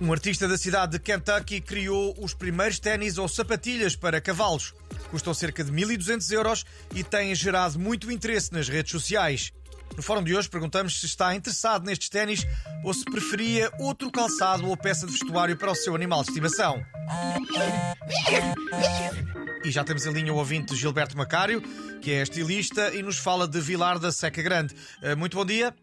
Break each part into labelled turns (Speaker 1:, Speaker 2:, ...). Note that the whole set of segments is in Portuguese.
Speaker 1: Um artista da cidade de Kentucky criou os primeiros ténis ou sapatilhas para cavalos. Custam cerca de 1.200 euros e têm gerado muito interesse nas redes sociais. No fórum de hoje perguntamos se está interessado nestes ténis ou se preferia outro calçado ou peça de vestuário para o seu animal de estimação. E já temos em linha o ouvinte Gilberto Macário, que é estilista e nos fala de Vilar da Seca Grande. Eh, Muito bom dia.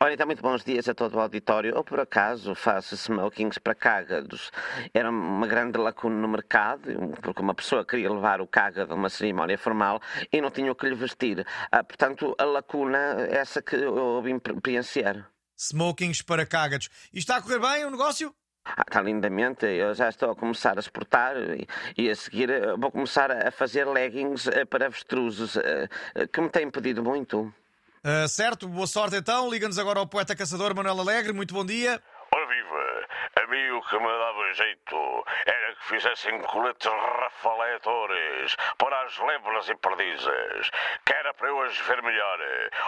Speaker 2: Ora, então, muito bons dias a todo o auditório. Eu, por acaso, faço smokings para cágados. Era uma grande lacuna no mercado, porque uma pessoa queria levar o cágado a uma cerimónia formal e não tinha o que lhe vestir. Ah, portanto, a lacuna é essa que eu vim experienciar.
Speaker 1: Smokings para cágados. E está a correr bem o negócio?
Speaker 2: Ah, está lindamente. Eu já estou a começar a exportar e, e a seguir eh, vou começar a fazer leggings eh, para avestruzes, eh, que me têm pedido muito.
Speaker 1: Ah, certo, boa sorte então. Liga-nos agora ao poeta caçador Manuel Alegre. Muito bom dia.
Speaker 3: Ora viva! A mim o que me dava jeito era que fizessem coletes rafaletores para as lebras e perdizes, que era para eu as ver melhor.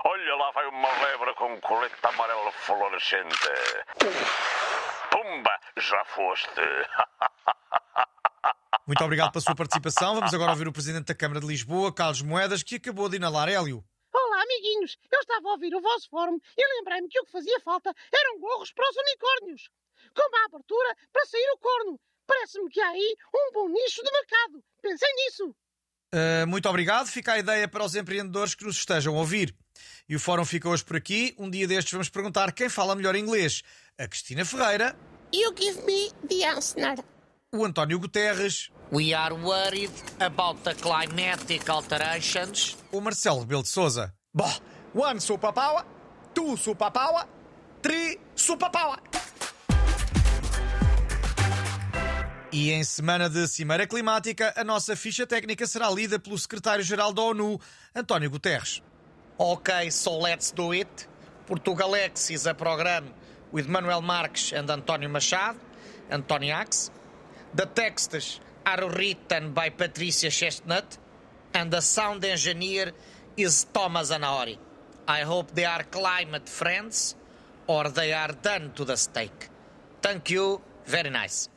Speaker 3: Olha lá vai uma lebra com um colete amarelo fluorescente. Pumba! Já foste!
Speaker 1: Muito obrigado pela sua participação. Vamos agora ouvir o Presidente da Câmara de Lisboa, Carlos Moedas, que acabou de inalar hélio.
Speaker 4: Amiguinhos! Eu estava a ouvir o vosso fórum e lembrei-me que o que fazia falta eram gorros para os unicórnios. Com uma abertura para sair o corno. Parece-me que há aí um bom nicho de mercado. Pensei nisso.
Speaker 1: Ah, muito obrigado. Fica a ideia para os empreendedores que nos estejam a ouvir. E o fórum fica hoje por aqui. Um dia destes vamos perguntar quem fala melhor inglês. A Cristina Ferreira,
Speaker 5: You give me the answer.
Speaker 1: o António Guterres,
Speaker 6: We are worried about the climatic alterations.
Speaker 1: o Marcelo Rebelo de Souza.
Speaker 7: Bom, one superpower, two superpower, three superpower.
Speaker 1: E em semana de Cimeira Climática, a nossa ficha técnica será lida pelo secretário-geral da ONU, António Guterres.
Speaker 6: Okay, so let's do it. Portugalex is a program with Manuel Marques and António Machado, Antoniax. The texts are written by Patricia Chestnut and the sound engineer is Thomas Anaori. I hope they are climate friends or they are done to the stake. Thank you. Very nice.